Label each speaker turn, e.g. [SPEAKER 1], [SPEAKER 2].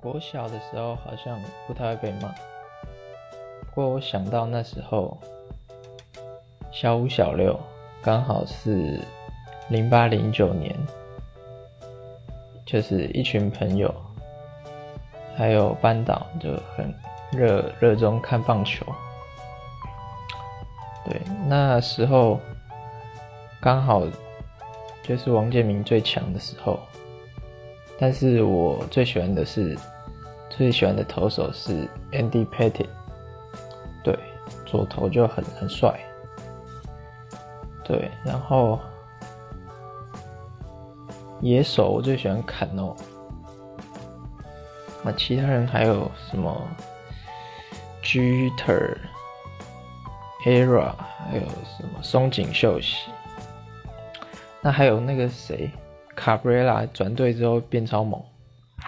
[SPEAKER 1] 国小的时候好像不太会被骂，不过我想到那时候小五小六刚好是零八零九年，就是一群朋友还有班导就很热热衷看棒球，对，那时候刚好就是王建民最强的时候。但是我最喜欢的是，最喜欢的投手是 Andy Pettit，对，左投就很很帅，对，然后野手我最喜欢坎诺，那其他人还有什么？Jeter、Era，还有什么？松井秀喜，那还有那个谁？卡布瑞拉转队之后变超猛，